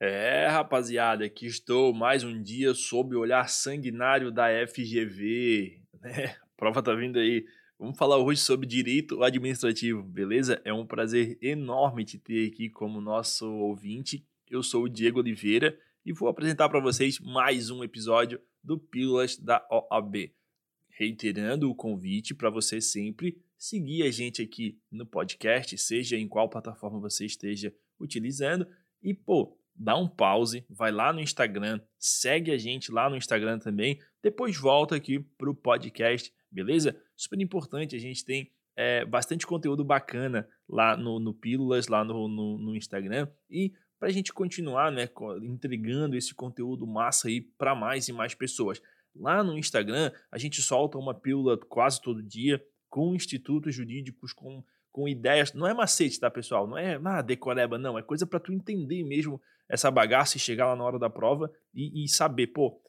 É, rapaziada, aqui estou mais um dia sob o olhar sanguinário da FGV. Né? A prova tá vindo aí. Vamos falar hoje sobre direito administrativo, beleza? É um prazer enorme te ter aqui como nosso ouvinte. Eu sou o Diego Oliveira e vou apresentar para vocês mais um episódio do Pílulas da OAB. Reiterando o convite para você sempre seguir a gente aqui no podcast, seja em qual plataforma você esteja utilizando. E, pô, dá um pause, vai lá no Instagram, segue a gente lá no Instagram também, depois volta aqui para o podcast, beleza? Super importante, a gente tem é, bastante conteúdo bacana lá no, no Pílulas, lá no, no, no Instagram, e para a gente continuar né, entregando esse conteúdo massa aí para mais e mais pessoas. Lá no Instagram, a gente solta uma pílula quase todo dia com institutos jurídicos, com, com ideias. Não é macete, tá, pessoal? Não é ah, decoreba, não. É coisa para tu entender mesmo essa bagaça e chegar lá na hora da prova e, e saber, pô,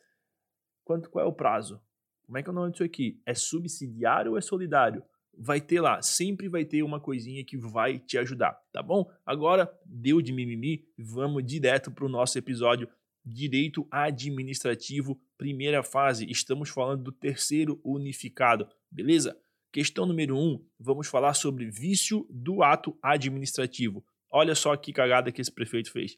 quanto, qual é o prazo? Como é que é o nome disso aqui? É subsidiário ou é solidário? Vai ter lá, sempre vai ter uma coisinha que vai te ajudar, tá bom? Agora, deu de mimimi, vamos direto para o nosso episódio Direito Administrativo, primeira fase. Estamos falando do terceiro unificado, beleza? Questão número 1, um, vamos falar sobre vício do ato administrativo. Olha só que cagada que esse prefeito fez.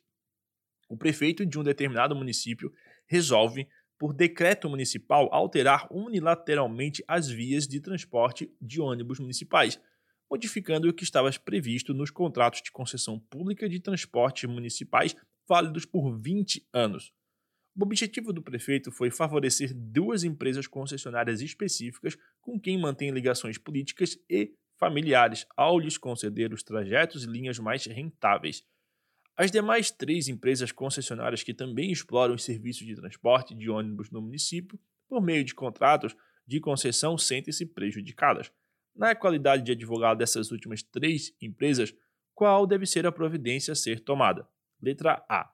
O prefeito de um determinado município resolve, por decreto municipal, alterar unilateralmente as vias de transporte de ônibus municipais, modificando o que estava previsto nos contratos de concessão pública de transportes municipais válidos por 20 anos. O objetivo do prefeito foi favorecer duas empresas concessionárias específicas com quem mantém ligações políticas e familiares, ao lhes conceder os trajetos e linhas mais rentáveis. As demais três empresas concessionárias que também exploram os serviços de transporte de ônibus no município, por meio de contratos de concessão, sentem-se prejudicadas. Na qualidade de advogado dessas últimas três empresas, qual deve ser a providência a ser tomada? Letra A.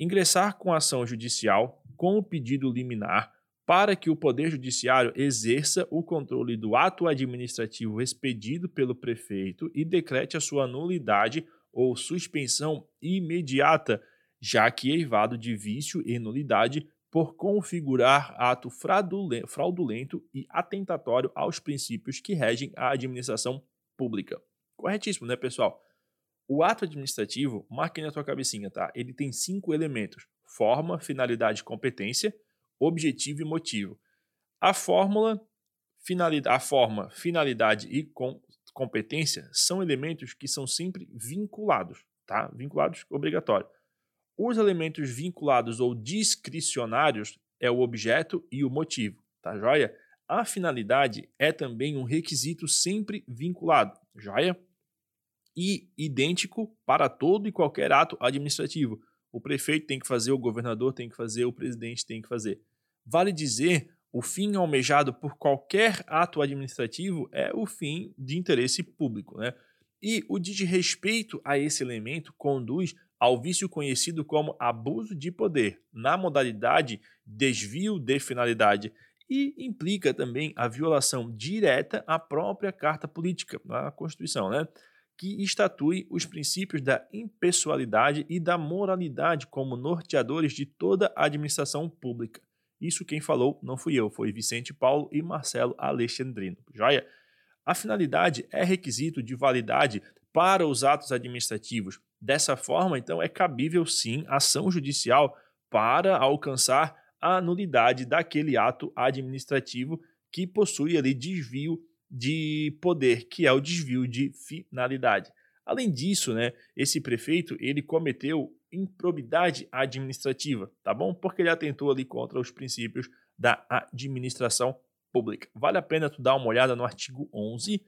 Ingressar com ação judicial com o pedido liminar para que o Poder Judiciário exerça o controle do ato administrativo expedido pelo prefeito e decrete a sua nulidade ou suspensão imediata, já que eivado de vício e nulidade por configurar ato fraudulento e atentatório aos princípios que regem a administração pública. Corretíssimo, né, pessoal? O ato administrativo, marque na tua cabecinha, tá? Ele tem cinco elementos: forma, finalidade, competência, objetivo e motivo. A fórmula, finalidade, a forma, finalidade e com, competência são elementos que são sempre vinculados, tá? Vinculados obrigatório. Os elementos vinculados ou discricionários é o objeto e o motivo, tá joia? A finalidade é também um requisito sempre vinculado, joia? E idêntico para todo e qualquer ato administrativo. O prefeito tem que fazer, o governador tem que fazer, o presidente tem que fazer. Vale dizer o fim almejado por qualquer ato administrativo é o fim de interesse público. Né? E o desrespeito a esse elemento conduz ao vício conhecido como abuso de poder, na modalidade desvio de finalidade, e implica também a violação direta à própria Carta Política, a Constituição, né? Que estatui os princípios da impessoalidade e da moralidade como norteadores de toda a administração pública. Isso quem falou não fui eu, foi Vicente Paulo e Marcelo Alexandrino. Joia? A finalidade é requisito de validade para os atos administrativos. Dessa forma, então, é cabível sim ação judicial para alcançar a nulidade daquele ato administrativo que possui ali desvio de poder, que é o desvio de finalidade. Além disso, né, esse prefeito ele cometeu improbidade administrativa, tá bom? Porque ele atentou ali contra os princípios da administração pública. Vale a pena tu dar uma olhada no artigo 11,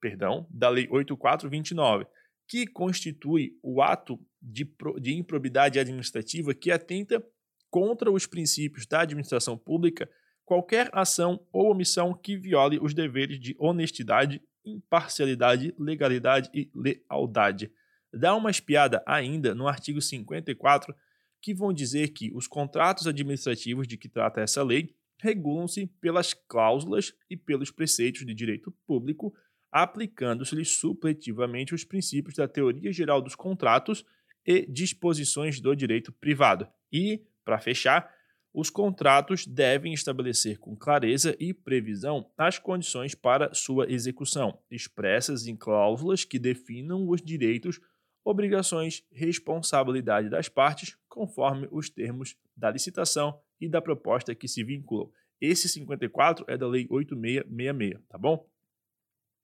perdão, da Lei 8429, que constitui o ato de, de improbidade administrativa que atenta contra os princípios da administração pública qualquer ação ou omissão que viole os deveres de honestidade, imparcialidade, legalidade e lealdade dá uma espiada ainda no artigo 54, que vão dizer que os contratos administrativos de que trata essa lei regulam-se pelas cláusulas e pelos preceitos de direito público, aplicando-se-lhes supletivamente os princípios da teoria geral dos contratos e disposições do direito privado. E, para fechar, os contratos devem estabelecer com clareza e previsão as condições para sua execução, expressas em cláusulas que definam os direitos, obrigações, responsabilidade das partes, conforme os termos da licitação e da proposta que se vinculam. Esse 54 é da Lei 8666, tá bom?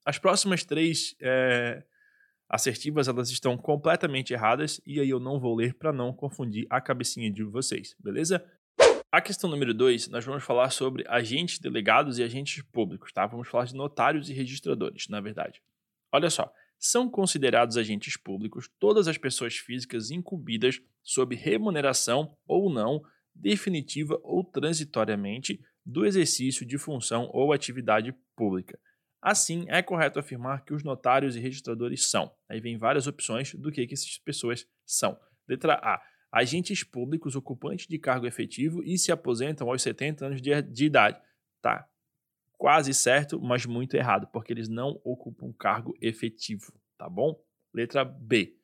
As próximas três é, assertivas elas estão completamente erradas e aí eu não vou ler para não confundir a cabecinha de vocês, beleza? A questão número 2, nós vamos falar sobre agentes delegados e agentes públicos, tá? Vamos falar de notários e registradores, na verdade. Olha só, são considerados agentes públicos todas as pessoas físicas incumbidas sob remuneração ou não, definitiva ou transitoriamente, do exercício de função ou atividade pública. Assim, é correto afirmar que os notários e registradores são. Aí vem várias opções do que, que essas pessoas são. Letra A. Agentes públicos ocupantes de cargo efetivo e se aposentam aos 70 anos de, de idade. Tá quase certo, mas muito errado, porque eles não ocupam cargo efetivo, tá bom? Letra B.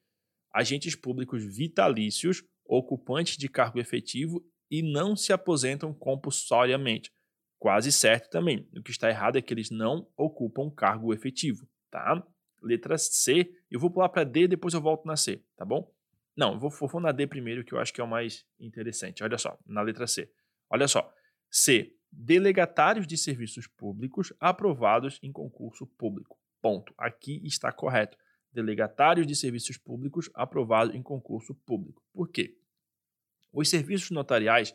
Agentes públicos vitalícios ocupantes de cargo efetivo e não se aposentam compulsoriamente. Quase certo também. O que está errado é que eles não ocupam cargo efetivo, tá? Letra C, eu vou pular para D, depois eu volto na C, tá bom? Não, vou, vou na D primeiro, que eu acho que é o mais interessante. Olha só, na letra C. Olha só. C. Delegatários de serviços públicos aprovados em concurso público. Ponto. Aqui está correto. Delegatários de serviços públicos aprovados em concurso público. Por quê? Os serviços notariais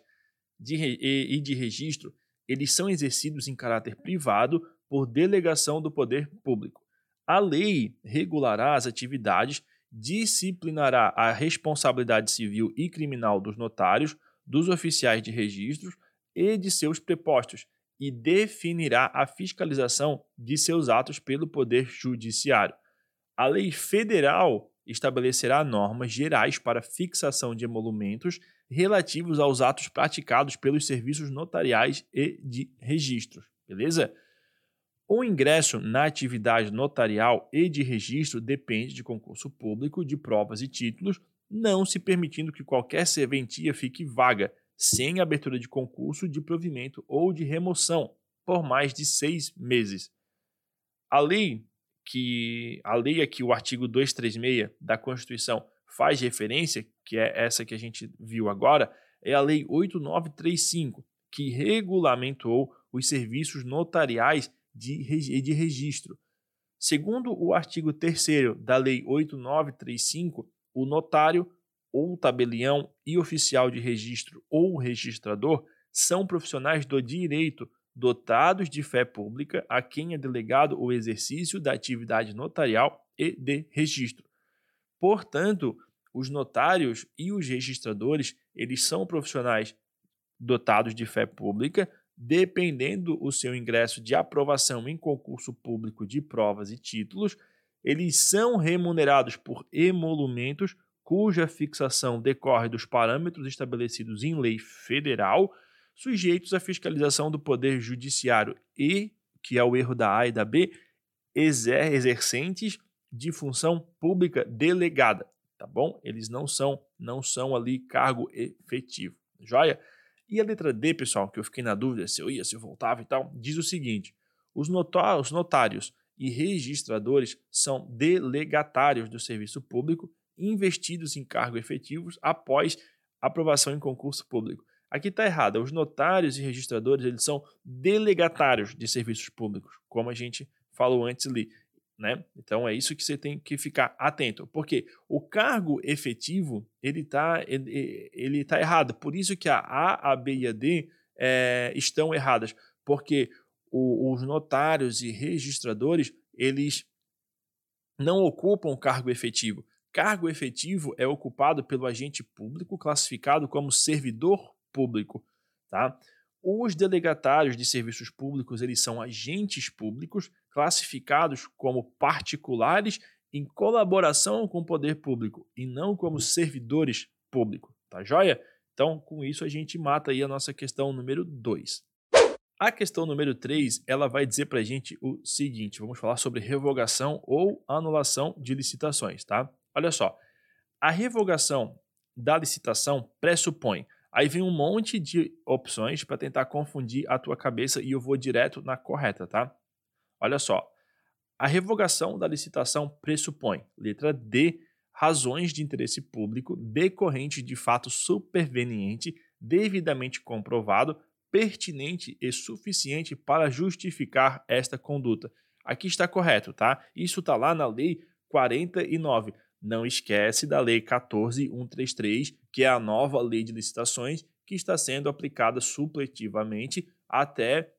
de, e, e de registro, eles são exercidos em caráter privado por delegação do poder público. A lei regulará as atividades, disciplinará a responsabilidade civil e criminal dos notários, dos oficiais de registros e de seus prepostos e definirá a fiscalização de seus atos pelo Poder Judiciário. A lei federal estabelecerá normas gerais para fixação de emolumentos relativos aos atos praticados pelos serviços notariais e de registros, beleza? O ingresso na atividade notarial e de registro depende de concurso público de provas e títulos, não se permitindo que qualquer serventia fique vaga, sem abertura de concurso de provimento ou de remoção, por mais de seis meses. A lei que a lei aqui, o artigo 236 da Constituição, faz referência, que é essa que a gente viu agora, é a Lei 8935, que regulamentou os serviços notariais de, de registro. Segundo o artigo 3 da Lei 8935, o notário ou tabelião e oficial de registro ou registrador são profissionais do direito dotados de fé pública a quem é delegado o exercício da atividade notarial e de registro. Portanto, os notários e os registradores, eles são profissionais dotados de fé pública, dependendo o seu ingresso de aprovação em concurso público de provas e títulos, eles são remunerados por emolumentos cuja fixação decorre dos parâmetros estabelecidos em lei federal sujeitos à fiscalização do Poder Judiciário e, que é o erro da A e da B, exer exercentes de função pública delegada, tá bom? Eles não são, não são ali cargo efetivo, joia? E a letra D, pessoal, que eu fiquei na dúvida se eu ia, se eu voltava e tal, diz o seguinte: os notários e registradores são delegatários do serviço público investidos em cargos efetivos após aprovação em concurso público. Aqui está errado. Os notários e registradores eles são delegatários de serviços públicos, como a gente falou antes ali. Né? Então é isso que você tem que ficar atento, porque o cargo efetivo ele está ele, ele tá errado. Por isso que a A, a B e a D é, estão erradas, porque o, os notários e registradores eles não ocupam cargo efetivo. Cargo efetivo é ocupado pelo agente público classificado como servidor público, tá? Os delegatários de serviços públicos, eles são agentes públicos classificados como particulares em colaboração com o poder público e não como servidores públicos, tá joia? Então, com isso a gente mata aí a nossa questão número 2. A questão número 3, ela vai dizer para a gente o seguinte, vamos falar sobre revogação ou anulação de licitações, tá? Olha só, A revogação da licitação pressupõe. Aí vem um monte de opções para tentar confundir a tua cabeça e eu vou direto na correta, tá? Olha só. A revogação da licitação pressupõe, letra D, razões de interesse público decorrente de fato superveniente, devidamente comprovado, pertinente e suficiente para justificar esta conduta. Aqui está correto, tá? Isso está lá na Lei 49. Não esquece da Lei 14133, que é a nova lei de licitações que está sendo aplicada supletivamente até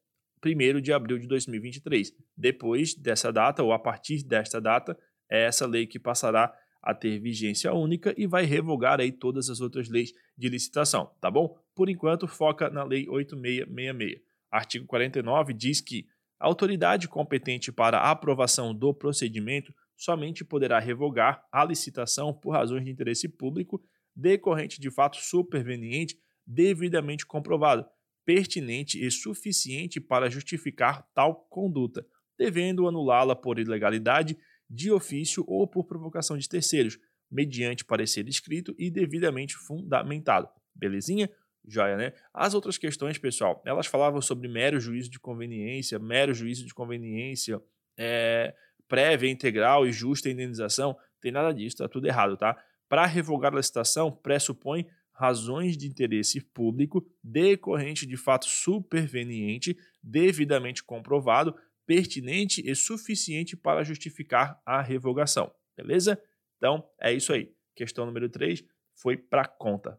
1 de abril de 2023. Depois dessa data, ou a partir desta data, é essa lei que passará a ter vigência única e vai revogar aí todas as outras leis de licitação, tá bom? Por enquanto, foca na Lei 8666. Artigo 49 diz que a autoridade competente para a aprovação do procedimento somente poderá revogar a licitação por razões de interesse público decorrente de fato superveniente devidamente comprovado, pertinente e suficiente para justificar tal conduta, devendo anulá-la por ilegalidade, de ofício ou por provocação de terceiros, mediante parecer escrito e devidamente fundamentado. Belezinha? Joia, né? As outras questões, pessoal, elas falavam sobre mero juízo de conveniência, mero juízo de conveniência, é, prévia, integral e justa indenização. Tem nada disso, tá tudo errado, tá? Para revogar a licitação, pressupõe razões de interesse público decorrente de fato superveniente, devidamente comprovado, pertinente e suficiente para justificar a revogação. Beleza? Então, é isso aí. Questão número 3 foi para conta.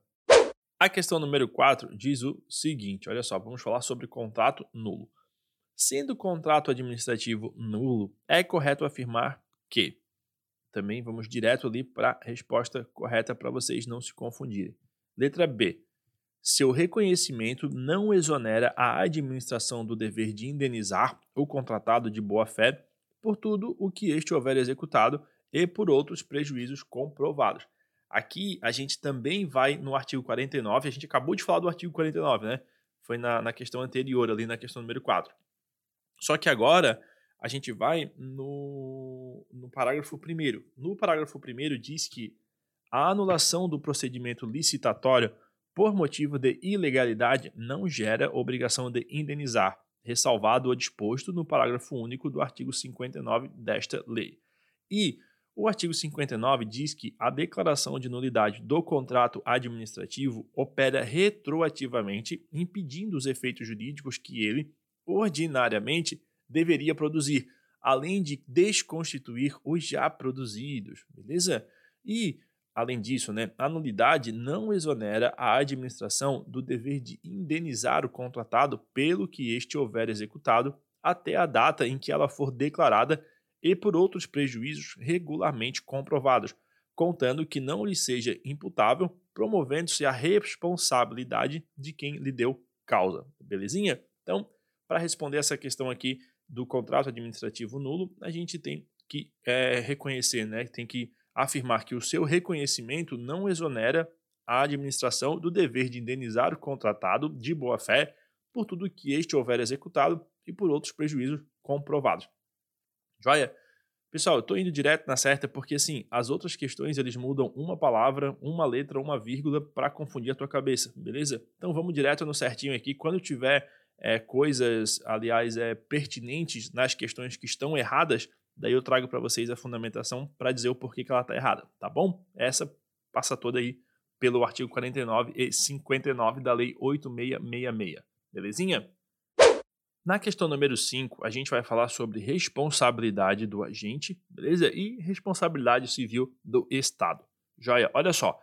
A questão número 4 diz o seguinte: olha só, vamos falar sobre contrato nulo. Sendo o contrato administrativo nulo, é correto afirmar que. Também vamos direto ali para a resposta correta para vocês não se confundirem. Letra B. Seu reconhecimento não exonera a administração do dever de indenizar o contratado de boa-fé por tudo o que este houver executado e por outros prejuízos comprovados. Aqui a gente também vai no artigo 49, a gente acabou de falar do artigo 49, né? Foi na, na questão anterior, ali na questão número 4. Só que agora a gente vai no, no parágrafo 1. No parágrafo 1 diz que a anulação do procedimento licitatório por motivo de ilegalidade não gera obrigação de indenizar, ressalvado o disposto no parágrafo único do artigo 59 desta lei. E o artigo 59 diz que a declaração de nulidade do contrato administrativo opera retroativamente, impedindo os efeitos jurídicos que ele, ordinariamente, deveria produzir, além de desconstituir os já produzidos, beleza? E, além disso, né, a nulidade não exonera a administração do dever de indenizar o contratado pelo que este houver executado até a data em que ela for declarada e por outros prejuízos regularmente comprovados, contando que não lhe seja imputável, promovendo-se a responsabilidade de quem lhe deu causa. Belezinha? Então, para responder essa questão aqui do contrato administrativo nulo, a gente tem que é, reconhecer, né? tem que afirmar que o seu reconhecimento não exonera a administração do dever de indenizar o contratado de boa-fé por tudo que este houver executado e por outros prejuízos comprovados. Joia? Pessoal, eu estou indo direto na certa porque, assim, as outras questões eles mudam uma palavra, uma letra, uma vírgula para confundir a tua cabeça, beleza? Então vamos direto no certinho aqui. Quando tiver é, coisas, aliás, é, pertinentes nas questões que estão erradas, daí eu trago para vocês a fundamentação para dizer o porquê que ela está errada, tá bom? Essa passa toda aí pelo artigo 49 e 59 da Lei 8666, belezinha? Na questão número 5, a gente vai falar sobre responsabilidade do agente, beleza? E responsabilidade civil do Estado. Joia, olha só.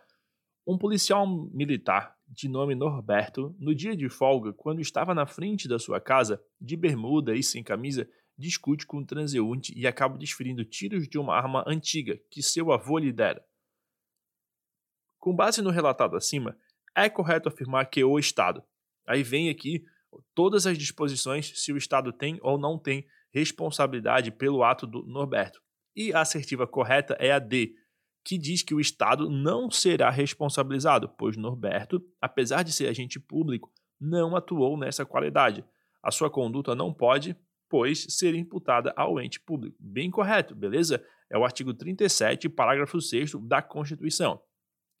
Um policial militar de nome Norberto, no dia de folga, quando estava na frente da sua casa, de bermuda e sem camisa, discute com um transeunte e acaba desferindo tiros de uma arma antiga que seu avô lhe dera. Com base no relatado acima, é correto afirmar que o Estado. Aí vem aqui todas as disposições se o Estado tem ou não tem responsabilidade pelo ato do Norberto. E a assertiva correta é a D, que diz que o Estado não será responsabilizado, pois Norberto, apesar de ser agente público, não atuou nessa qualidade. A sua conduta não pode, pois, ser imputada ao ente público. Bem correto, beleza? É o artigo 37, parágrafo 6 da Constituição.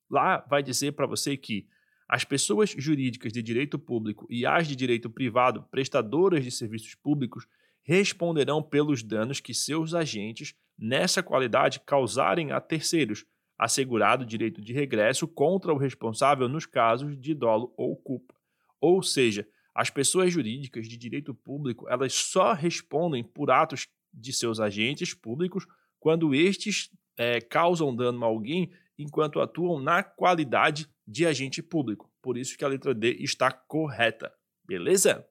lá vai dizer para você que as pessoas jurídicas de direito público e as de direito privado prestadoras de serviços públicos responderão pelos danos que seus agentes, nessa qualidade, causarem a terceiros, assegurado direito de regresso contra o responsável nos casos de dolo ou culpa. Ou seja, as pessoas jurídicas de direito público, elas só respondem por atos de seus agentes públicos quando estes é, causam dano a alguém enquanto atuam na qualidade de agente público. Por isso que a letra D está correta. Beleza?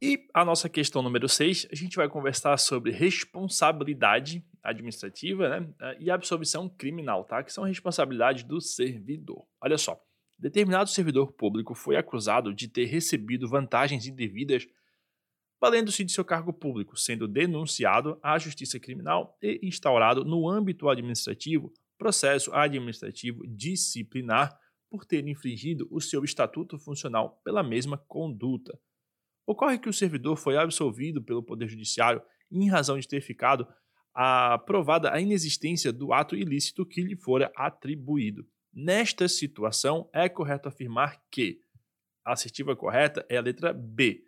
E a nossa questão número 6, a gente vai conversar sobre responsabilidade administrativa né, e absolvição criminal, tá? Que são responsabilidades do servidor. Olha só, determinado servidor público foi acusado de ter recebido vantagens indevidas valendo-se de seu cargo público, sendo denunciado à Justiça Criminal e instaurado no âmbito administrativo processo administrativo disciplinar por ter infringido o seu estatuto funcional pela mesma conduta. Ocorre que o servidor foi absolvido pelo Poder Judiciário em razão de ter ficado aprovada a inexistência do ato ilícito que lhe fora atribuído. Nesta situação, é correto afirmar que a assertiva correta é a letra B.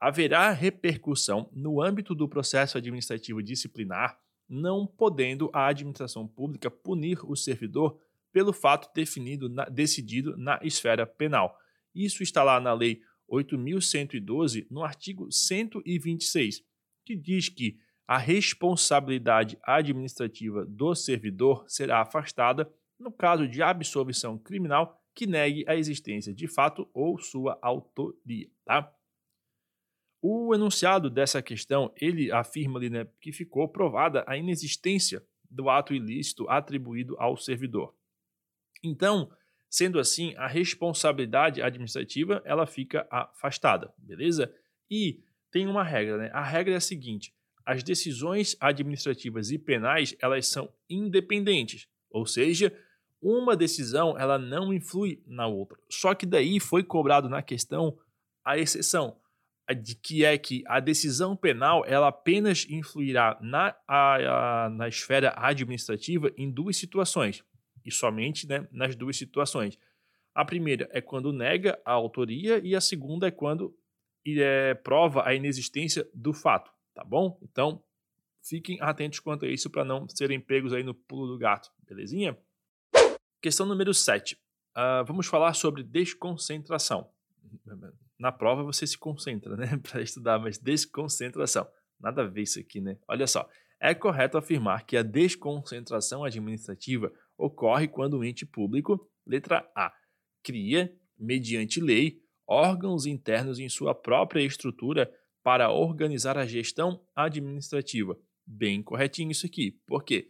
Haverá repercussão no âmbito do processo administrativo disciplinar não podendo a administração pública punir o servidor pelo fato definido na, decidido na esfera penal. Isso está lá na Lei 8.112, no artigo 126, que diz que a responsabilidade administrativa do servidor será afastada no caso de absolvição criminal que negue a existência de fato ou sua autoria. Tá? O enunciado dessa questão, ele afirma ali, né, que ficou provada a inexistência do ato ilícito atribuído ao servidor. Então, sendo assim, a responsabilidade administrativa, ela fica afastada, beleza? E tem uma regra, né? A regra é a seguinte: as decisões administrativas e penais, elas são independentes, ou seja, uma decisão ela não influi na outra. Só que daí foi cobrado na questão a exceção de que é que a decisão penal ela apenas influirá na, a, a, na esfera administrativa em duas situações, e somente né, nas duas situações. A primeira é quando nega a autoria e a segunda é quando é, prova a inexistência do fato, tá bom? Então, fiquem atentos quanto a isso para não serem pegos aí no pulo do gato, belezinha? Questão número 7. Uh, ah, vamos falar sobre desconcentração na prova você se concentra, né, para estudar, mas desconcentração. Nada a ver isso aqui, né? Olha só. É correto afirmar que a desconcentração administrativa ocorre quando o ente público, letra A, cria, mediante lei, órgãos internos em sua própria estrutura para organizar a gestão administrativa. Bem corretinho isso aqui. Por quê?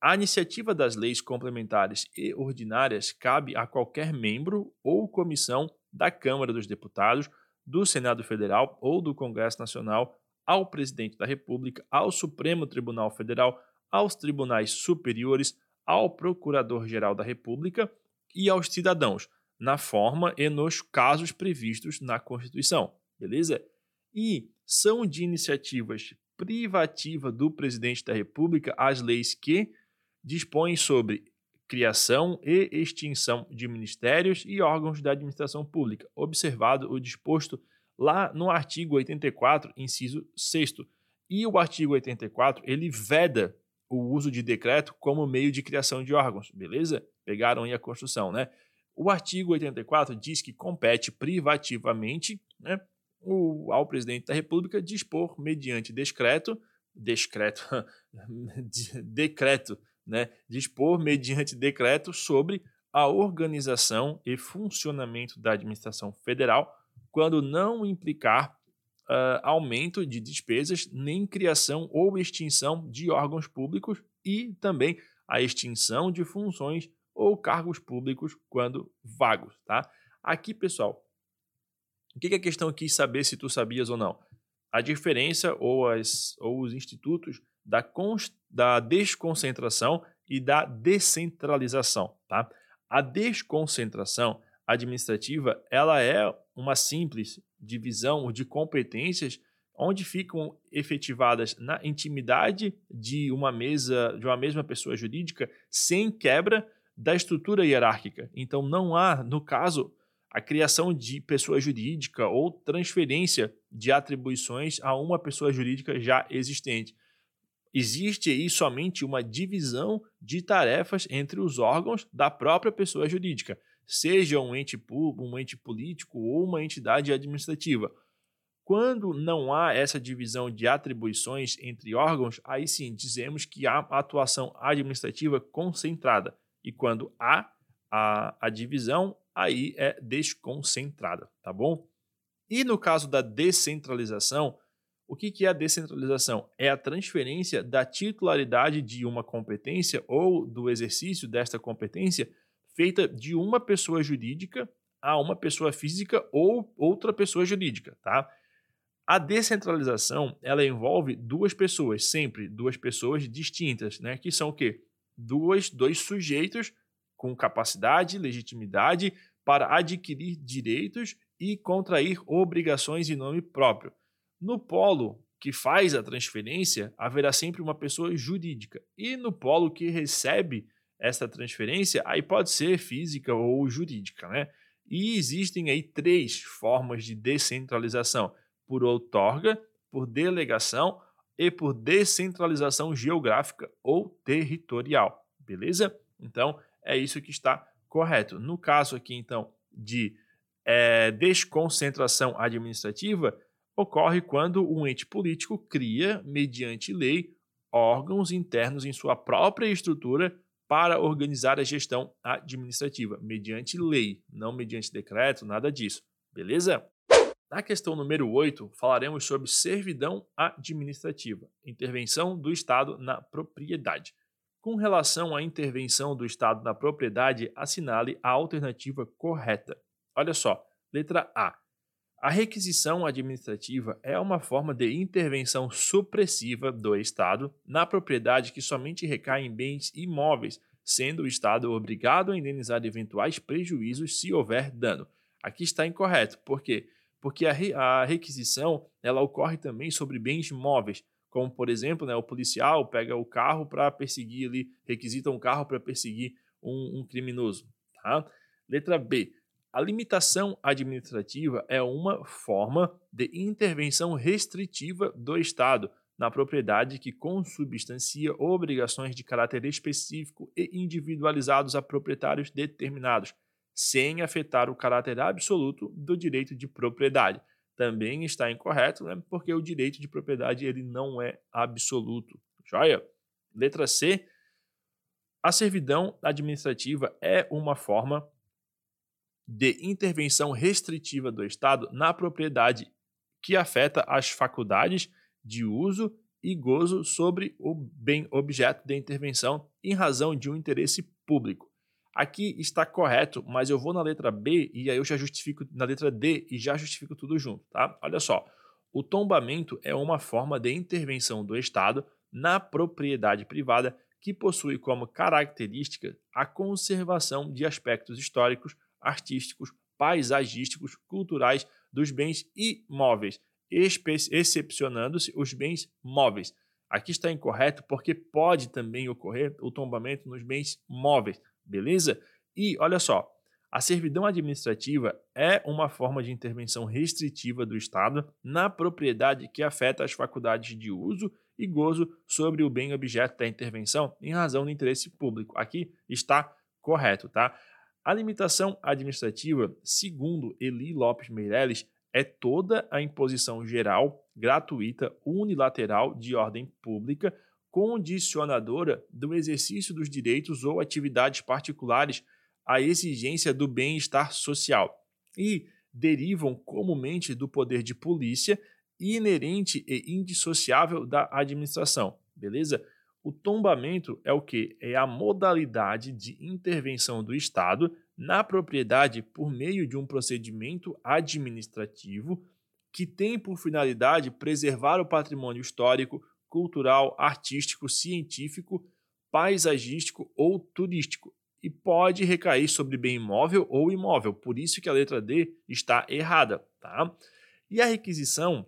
A iniciativa das leis complementares e ordinárias cabe a qualquer membro ou comissão da Câmara dos Deputados, do Senado Federal ou do Congresso Nacional, ao Presidente da República, ao Supremo Tribunal Federal, aos tribunais superiores, ao Procurador-Geral da República e aos cidadãos, na forma e nos casos previstos na Constituição. Beleza? E são de iniciativas privativa do Presidente da República as leis que dispõem sobre criação e extinção de ministérios e órgãos da administração pública, observado o disposto lá no artigo 84, inciso 6 E o artigo 84, ele veda o uso de decreto como meio de criação de órgãos, beleza? Pegaram aí a construção, né? O artigo 84 diz que compete privativamente né, o, ao presidente da República dispor mediante decreto, decreto, decreto né, dispor, mediante decreto, sobre a organização e funcionamento da administração federal, quando não implicar uh, aumento de despesas, nem criação ou extinção de órgãos públicos e também a extinção de funções ou cargos públicos quando vagos, tá? Aqui, pessoal, o que, que a questão quis saber se tu sabias ou não? A diferença ou, as, ou os institutos da, da desconcentração e da descentralização. Tá? A desconcentração administrativa ela é uma simples divisão de competências onde ficam efetivadas na intimidade de uma mesa de uma mesma pessoa jurídica sem quebra da estrutura hierárquica. Então, não há, no caso, a criação de pessoa jurídica ou transferência de atribuições a uma pessoa jurídica já existente. Existe aí somente uma divisão de tarefas entre os órgãos da própria pessoa jurídica, seja um ente público, um ente político ou uma entidade administrativa. Quando não há essa divisão de atribuições entre órgãos, aí sim dizemos que há atuação administrativa concentrada. E quando há a, a divisão, aí é desconcentrada, tá bom? E no caso da descentralização, o que, que é a descentralização? É a transferência da titularidade de uma competência ou do exercício desta competência feita de uma pessoa jurídica a uma pessoa física ou outra pessoa jurídica, tá? A descentralização, ela envolve duas pessoas, sempre duas pessoas distintas, né? Que são o quê? Duas, dois sujeitos com capacidade, legitimidade para adquirir direitos e contrair obrigações em nome próprio. No polo que faz a transferência, haverá sempre uma pessoa jurídica. E no polo que recebe essa transferência, aí pode ser física ou jurídica, né? E existem aí três formas de descentralização: por outorga, por delegação e por descentralização geográfica ou territorial. Beleza? Então, é isso que está correto. No caso aqui, então, de é, desconcentração administrativa, ocorre quando um ente político cria, mediante lei, órgãos internos em sua própria estrutura para organizar a gestão administrativa, mediante lei, não mediante decreto, nada disso. Beleza? Na questão número 8, falaremos sobre servidão administrativa, intervenção do Estado na propriedade. Com relação à intervenção do Estado na propriedade, assinale a alternativa correta. Olha só, letra A. A requisição administrativa é uma forma de intervenção supressiva do Estado na propriedade que somente recai em bens imóveis, sendo o Estado obrigado a indenizar eventuais prejuízos se houver dano. Aqui está incorreto, por quê? Porque a, re a requisição ela ocorre também sobre bens móveis, como por exemplo, né, o policial pega o carro para perseguir ali, requisita um carro para perseguir um, um criminoso. Tá? Letra B. A limitação administrativa é uma forma de intervenção restritiva do Estado na propriedade que consubstancia obrigações de caráter específico e individualizados a proprietários determinados, sem afetar o caráter absoluto do direito de propriedade também está incorreto, né? porque o direito de propriedade ele não é absoluto. Joia? Letra C. A servidão administrativa é uma forma de intervenção restritiva do Estado na propriedade que afeta as faculdades de uso e gozo sobre o bem objeto de intervenção em razão de um interesse público. Aqui está correto, mas eu vou na letra B e aí eu já justifico na letra D e já justifico tudo junto, tá? Olha só. O tombamento é uma forma de intervenção do Estado na propriedade privada que possui como característica a conservação de aspectos históricos, artísticos, paisagísticos, culturais dos bens imóveis, excepcionando-se os bens móveis. Aqui está incorreto porque pode também ocorrer o tombamento nos bens móveis, beleza? E olha só, a servidão administrativa é uma forma de intervenção restritiva do Estado na propriedade que afeta as faculdades de uso e gozo sobre o bem objeto da intervenção em razão do interesse público. Aqui está correto, tá? A limitação administrativa, segundo Eli Lopes Meirelles, é toda a imposição geral, gratuita, unilateral de ordem pública condicionadora do exercício dos direitos ou atividades particulares à exigência do bem-estar social e derivam comumente do poder de polícia inerente e indissociável da administração, beleza? O tombamento é o que? É a modalidade de intervenção do Estado na propriedade por meio de um procedimento administrativo que tem por finalidade preservar o patrimônio histórico, cultural, artístico, científico, paisagístico ou turístico e pode recair sobre bem imóvel ou imóvel. Por isso que a letra D está errada, tá? E a requisição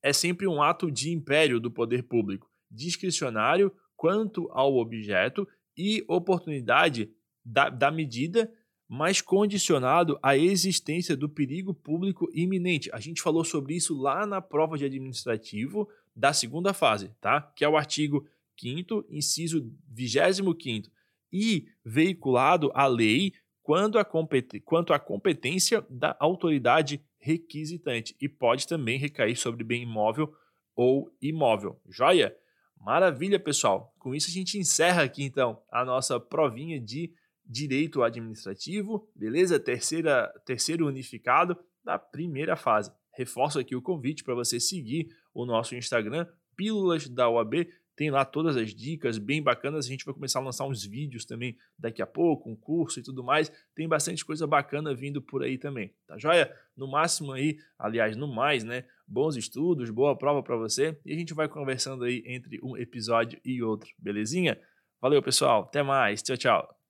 é sempre um ato de império do poder público, discricionário quanto ao objeto e oportunidade da, da medida, mas condicionado à existência do perigo público iminente. A gente falou sobre isso lá na prova de administrativo da segunda fase, tá? Que é o artigo 5 inciso 25 e veiculado à lei quanto à, quanto à competência da autoridade requisitante e pode também recair sobre bem imóvel ou imóvel. Joia? Maravilha, pessoal. Com isso a gente encerra aqui então a nossa provinha de direito administrativo, beleza? Terceira, terceiro unificado da primeira fase. Reforço aqui o convite para você seguir o nosso Instagram, Pílulas da OAB, tem lá todas as dicas bem bacanas. A gente vai começar a lançar uns vídeos também daqui a pouco, um curso e tudo mais. Tem bastante coisa bacana vindo por aí também, tá joia? No máximo aí, aliás, no mais, né? Bons estudos, boa prova para você e a gente vai conversando aí entre um episódio e outro, belezinha? Valeu, pessoal. Até mais. Tchau, tchau.